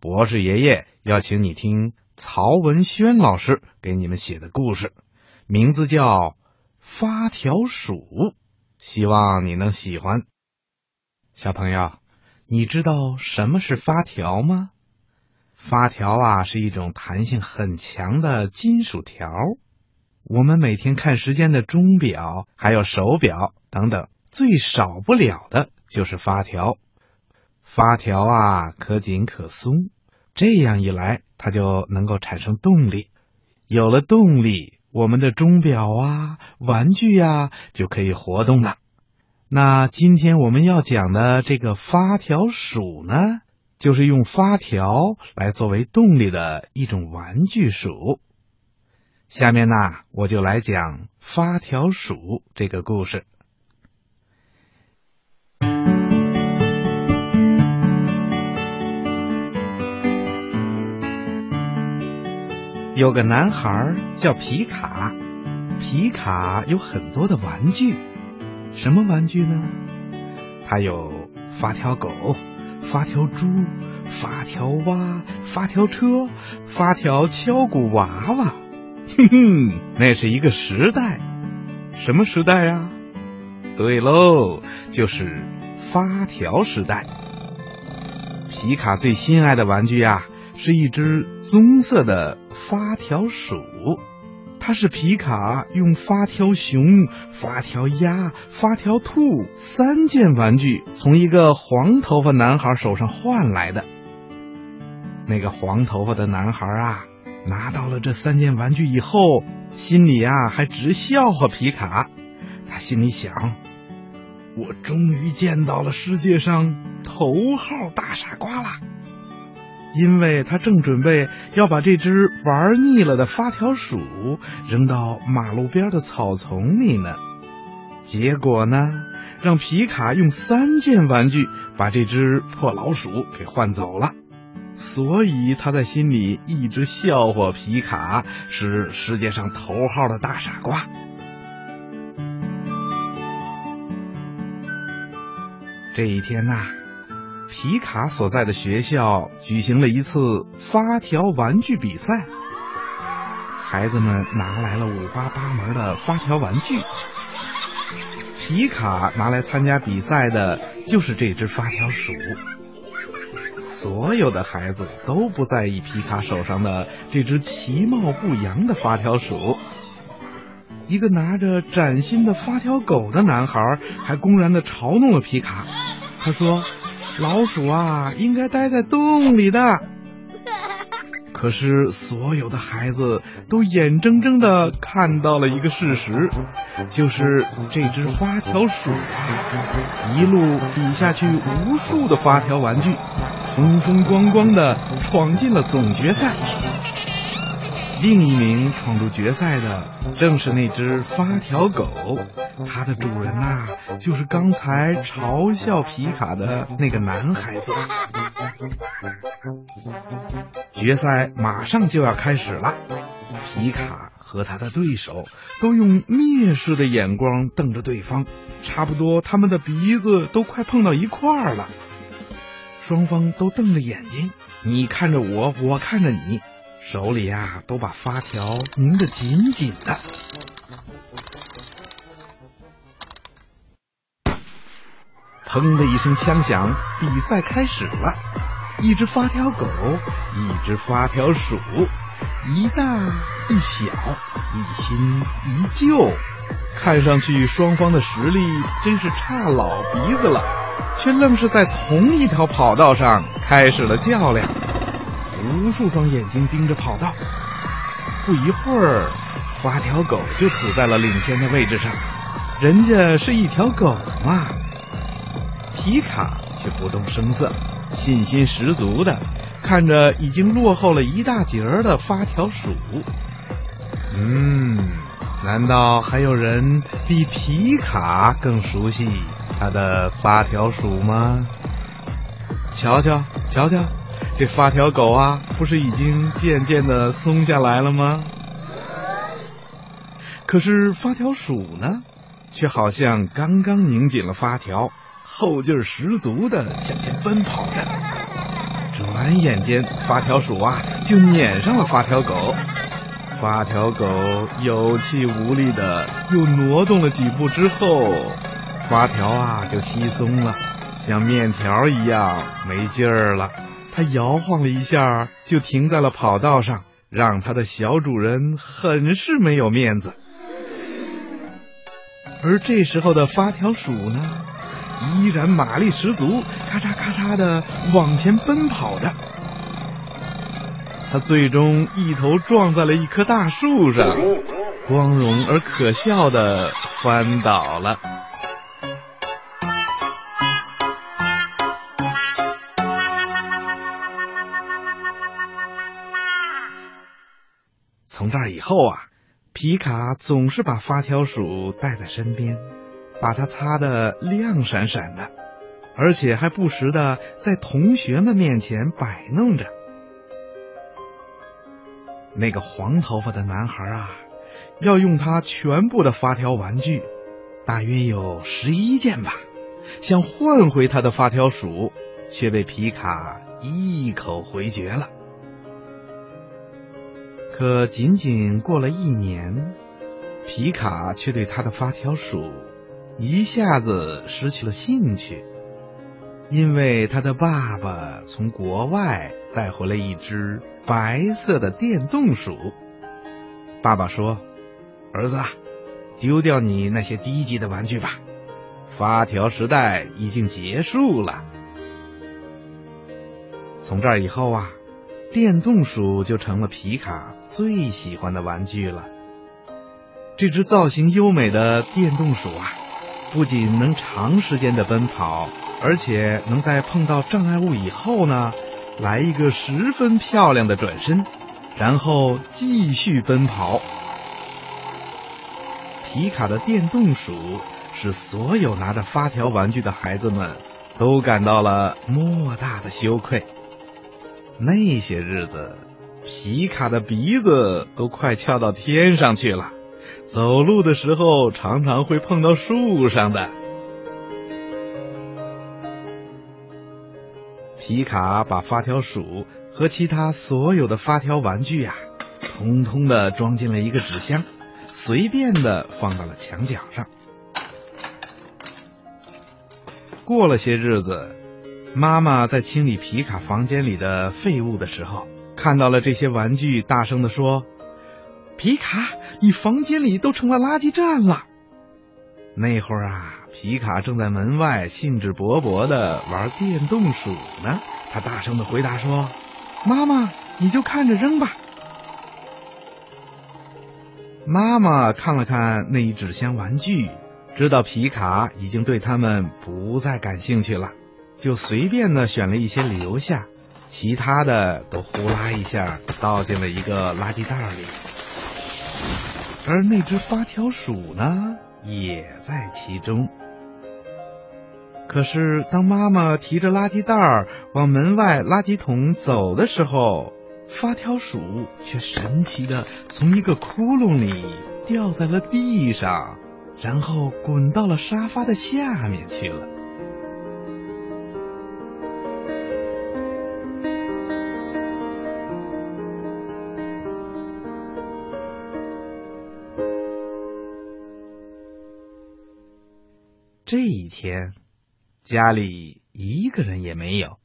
博士爷爷要请你听曹文轩老师给你们写的故事，名字叫《发条鼠》，希望你能喜欢。小朋友，你知道什么是发条吗？发条啊，是一种弹性很强的金属条。我们每天看时间的钟表，还有手表等等，最少不了的就是发条。发条啊，可紧可松，这样一来，它就能够产生动力。有了动力，我们的钟表啊、玩具呀就可以活动了。那今天我们要讲的这个发条鼠呢，就是用发条来作为动力的一种玩具鼠。下面呢，我就来讲发条鼠这个故事。有个男孩叫皮卡，皮卡有很多的玩具，什么玩具呢？他有发条狗、发条猪、发条蛙、发条车、发条敲鼓娃娃。哼哼，那是一个时代，什么时代呀？对喽，就是发条时代。皮卡最心爱的玩具呀。是一只棕色的发条鼠，它是皮卡用发条熊、发条鸭、发条兔三件玩具从一个黄头发男孩手上换来的。那个黄头发的男孩啊，拿到了这三件玩具以后，心里啊还直笑话皮卡。他心里想：我终于见到了世界上头号大傻瓜了。因为他正准备要把这只玩腻了的发条鼠扔到马路边的草丛里呢，结果呢，让皮卡用三件玩具把这只破老鼠给换走了，所以他在心里一直笑话皮卡是世界上头号的大傻瓜。这一天呐。皮卡所在的学校举行了一次发条玩具比赛，孩子们拿来了五花八门的发条玩具。皮卡拿来参加比赛的就是这只发条鼠。所有的孩子都不在意皮卡手上的这只其貌不扬的发条鼠。一个拿着崭新的发条狗的男孩还公然的嘲弄了皮卡，他说。老鼠啊，应该待在洞里的。可是，所有的孩子都眼睁睁的看到了一个事实，就是这只发条鼠啊，一路比下去无数的发条玩具，风风光光的闯进了总决赛。另一名闯入决赛的正是那只发条狗，它的主人呐，就是刚才嘲笑皮卡的那个男孩子。决赛马上就要开始了，皮卡和他的对手都用蔑视的眼光瞪着对方，差不多他们的鼻子都快碰到一块儿了。双方都瞪着眼睛，你看着我，我看着你。手里呀，都把发条拧得紧紧的。砰的一声枪响，比赛开始了。一只发条狗，一只发条鼠，一大一小，一新一旧，看上去双方的实力真是差老鼻子了，却愣是在同一条跑道上开始了较量。无数双眼睛盯着跑道，不一会儿，发条狗就处在了领先的位置上。人家是一条狗嘛。皮卡却不动声色，信心十足的看着已经落后了一大截儿的发条鼠。嗯，难道还有人比皮卡更熟悉他的发条鼠吗？瞧瞧，瞧瞧。这发条狗啊，不是已经渐渐的松下来了吗？可是发条鼠呢，却好像刚刚拧紧了发条，后劲儿十足的向前奔跑着。转眼间，发条鼠啊就撵上了发条狗。发条狗有气无力的又挪动了几步之后，发条啊就稀松了，像面条一样没劲儿了。它摇晃了一下，就停在了跑道上，让它的小主人很是没有面子。而这时候的发条鼠呢，依然马力十足，咔嚓咔嚓的往前奔跑着。他最终一头撞在了一棵大树上，光荣而可笑的翻倒了。从这儿以后啊。皮卡总是把发条鼠带在身边，把它擦得亮闪闪的，而且还不时的在同学们面前摆弄着。那个黄头发的男孩啊，要用他全部的发条玩具，大约有十一件吧，想换回他的发条鼠，却被皮卡一口回绝了。可仅仅过了一年，皮卡却对他的发条鼠一下子失去了兴趣，因为他的爸爸从国外带回了一只白色的电动鼠。爸爸说：“儿子，丢掉你那些低级的玩具吧，发条时代已经结束了。”从这儿以后啊。电动鼠就成了皮卡最喜欢的玩具了。这只造型优美的电动鼠啊，不仅能长时间的奔跑，而且能在碰到障碍物以后呢，来一个十分漂亮的转身，然后继续奔跑。皮卡的电动鼠使所有拿着发条玩具的孩子们都感到了莫大的羞愧。那些日子，皮卡的鼻子都快翘到天上去了，走路的时候常常会碰到树上的。皮卡把发条鼠和其他所有的发条玩具呀，通通的装进了一个纸箱，随便的放到了墙角上。过了些日子。妈妈在清理皮卡房间里的废物的时候，看到了这些玩具，大声的说：“皮卡，你房间里都成了垃圾站了。”那会儿啊，皮卡正在门外兴致勃勃的玩电动鼠呢。他大声的回答说：“妈妈，你就看着扔吧。”妈妈看了看那一纸箱玩具，知道皮卡已经对他们不再感兴趣了。就随便的选了一些留下，其他的都呼啦一下倒进了一个垃圾袋里。而那只发条鼠呢，也在其中。可是当妈妈提着垃圾袋往门外垃圾桶走的时候，发条鼠却神奇的从一个窟窿里掉在了地上，然后滚到了沙发的下面去了。天，家里一个人也没有。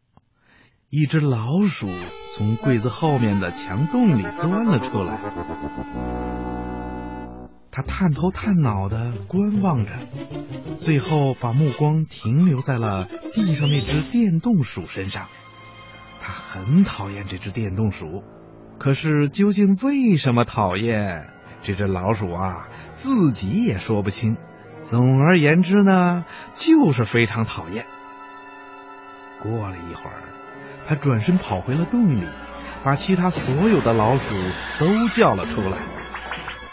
一只老鼠从柜子后面的墙洞里钻了出来，它探头探脑的观望着，最后把目光停留在了地上那只电动鼠身上。它很讨厌这只电动鼠，可是究竟为什么讨厌这只老鼠啊，自己也说不清。总而言之呢，就是非常讨厌。过了一会儿，他转身跑回了洞里，把其他所有的老鼠都叫了出来。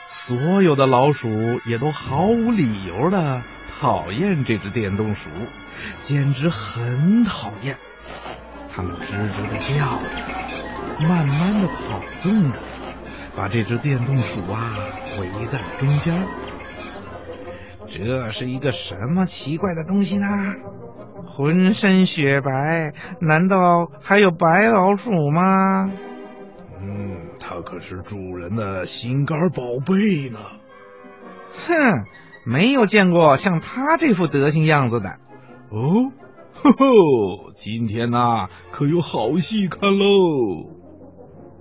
所有的老鼠也都毫无理由的讨厌这只电动鼠，简直很讨厌。它们吱吱的叫，慢慢的跑动着，把这只电动鼠啊围在了中间。这是一个什么奇怪的东西呢？浑身雪白，难道还有白老鼠吗？嗯，它可是主人的心肝宝贝呢。哼，没有见过像他这副德行样子的。哦，吼吼，今天呐，可有好戏看喽！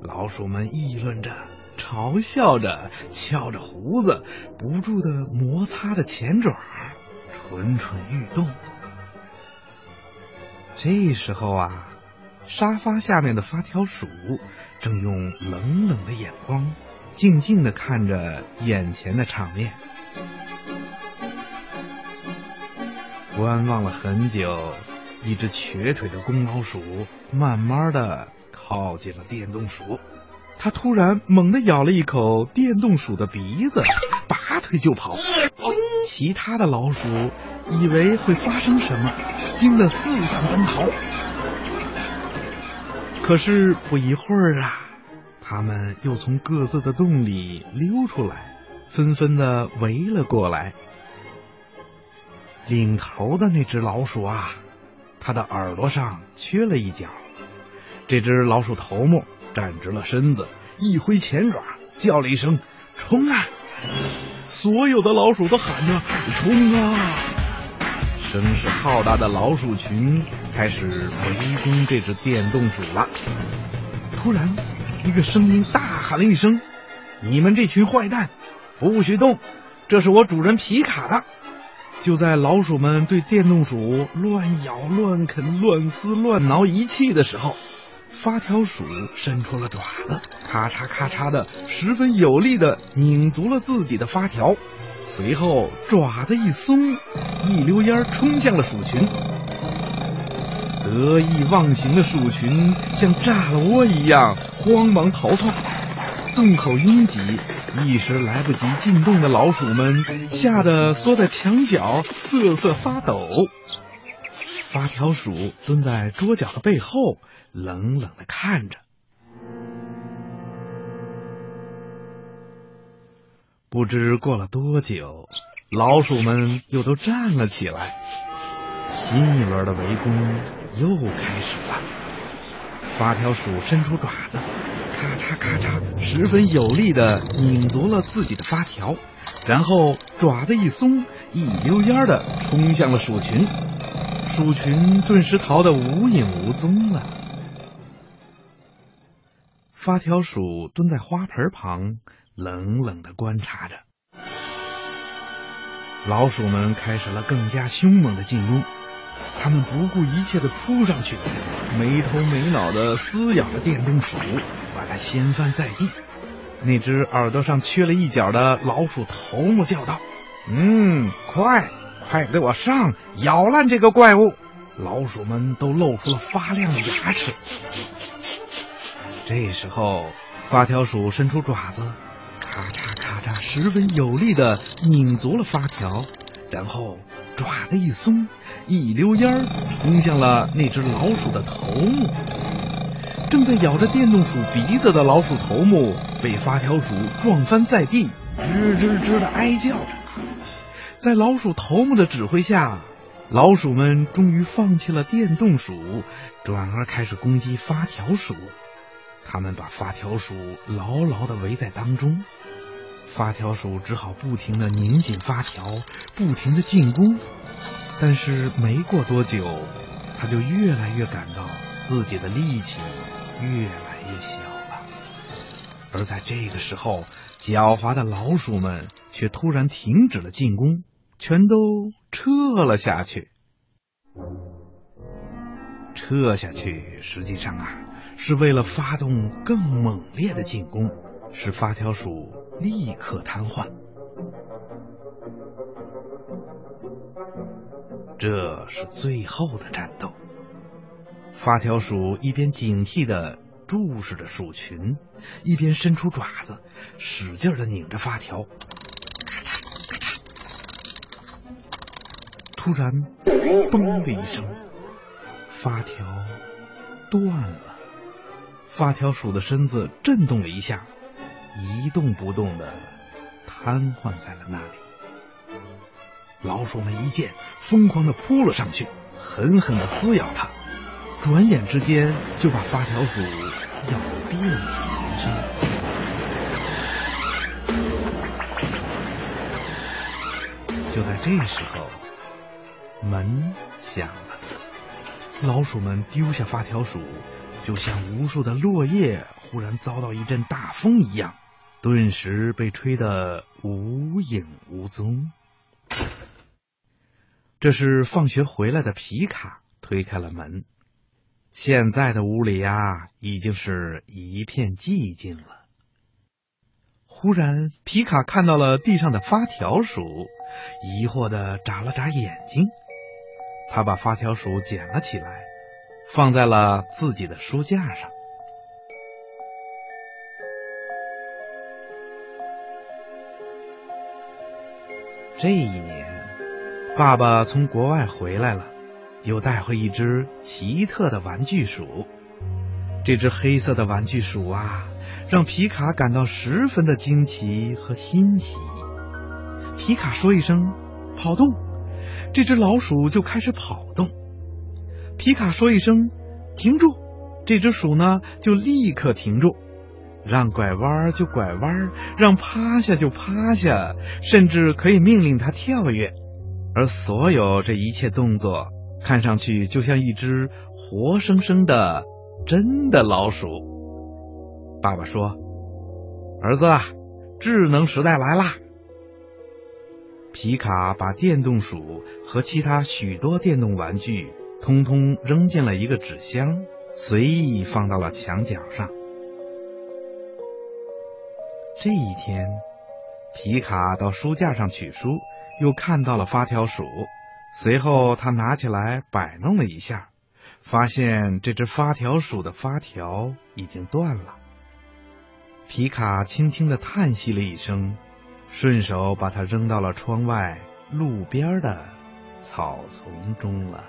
老鼠们议论着，嘲笑着，翘着胡子，不住的摩擦着前爪，蠢蠢欲动。这时候啊，沙发下面的发条鼠正用冷冷的眼光，静静的看着眼前的场面。观望了很久，一只瘸腿的公老鼠慢慢的靠近了电动鼠，它突然猛地咬了一口电动鼠的鼻子，拔腿就跑。其他的老鼠以为会发生什么，惊得四散奔逃。可是不一会儿啊，他们又从各自的洞里溜出来，纷纷的围了过来。领头的那只老鼠啊，它的耳朵上缺了一角。这只老鼠头目站直了身子，一挥前爪，叫了一声“冲啊”！所有的老鼠都喊着“冲啊”！声势浩大的老鼠群开始围攻这只电动鼠了。突然，一个声音大喊了一声：“你们这群坏蛋，不许动！这是我主人皮卡的。”就在老鼠们对电动鼠乱咬、乱啃、乱撕、乱挠一气的时候，发条鼠伸出了爪子，咔嚓咔嚓的，十分有力的拧足了自己的发条，随后爪子一松，一溜烟冲向了鼠群。得意忘形的鼠群像炸了窝一样，慌忙逃窜，洞口拥挤。一时来不及进洞的老鼠们吓得缩在墙角，瑟瑟发抖。发条鼠蹲在桌角的背后，冷冷的看着。不知过了多久，老鼠们又都站了起来，新一轮的围攻又开始了。发条鼠伸出爪子。咔嚓咔嚓，十分有力的拧足了自己的发条，然后爪子一松，一溜烟的冲向了鼠群，鼠群顿时逃得无影无踪了。发条鼠蹲在花盆旁，冷冷的观察着。老鼠们开始了更加凶猛的进攻，他们不顾一切的扑上去，没头没脑的撕咬着电动鼠。把它掀翻在地，那只耳朵上缺了一角的老鼠头目叫道：“嗯，快，快给我上，咬烂这个怪物！”老鼠们都露出了发亮的牙齿。这时候，发条鼠伸出爪子，咔嚓咔嚓，十分有力的拧足了发条，然后爪子一松，一溜烟冲向了那只老鼠的头目。正在咬着电动鼠鼻子的老鼠头目被发条鼠撞翻在地，吱吱吱的哀叫着。在老鼠头目的指挥下，老鼠们终于放弃了电动鼠，转而开始攻击发条鼠。他们把发条鼠牢牢的围在当中，发条鼠只好不停的拧紧发条，不停的进攻。但是没过多久，他就越来越感到自己的力气。越来越小了，而在这个时候，狡猾的老鼠们却突然停止了进攻，全都撤了下去。撤下去，实际上啊，是为了发动更猛烈的进攻，使发条鼠立刻瘫痪。这是最后的战斗。发条鼠一边警惕的注视着鼠群，一边伸出爪子，使劲的拧着发条。突然，嘣的一声，发条断了。发条鼠的身子震动了一下，一动不动的瘫痪在了那里。老鼠们一见，疯狂的扑了上去。狠狠的撕咬它，转眼之间就把发条鼠咬得遍体鳞伤。就在这时候，门响了，老鼠们丢下发条鼠，就像无数的落叶忽然遭到一阵大风一样，顿时被吹得无影无踪。这是放学回来的皮卡推开了门，现在的屋里呀，已经是一片寂静了。忽然，皮卡看到了地上的发条鼠，疑惑的眨了眨眼睛。他把发条鼠捡了起来，放在了自己的书架上。这一年，爸爸从国外回来了，又带回一只奇特的玩具鼠。这只黑色的玩具鼠啊！让皮卡感到十分的惊奇和欣喜。皮卡说一声“跑动”，这只老鼠就开始跑动。皮卡说一声“停住”，这只鼠呢就立刻停住。让拐弯就拐弯，让趴下就趴下，甚至可以命令它跳跃。而所有这一切动作，看上去就像一只活生生的真的老鼠。爸爸说：“儿子，智能时代来啦！”皮卡把电动鼠和其他许多电动玩具通通扔进了一个纸箱，随意放到了墙角上。这一天，皮卡到书架上取书，又看到了发条鼠。随后，他拿起来摆弄了一下，发现这只发条鼠的发条已经断了。皮卡轻轻的叹息了一声，顺手把它扔到了窗外路边的草丛中了。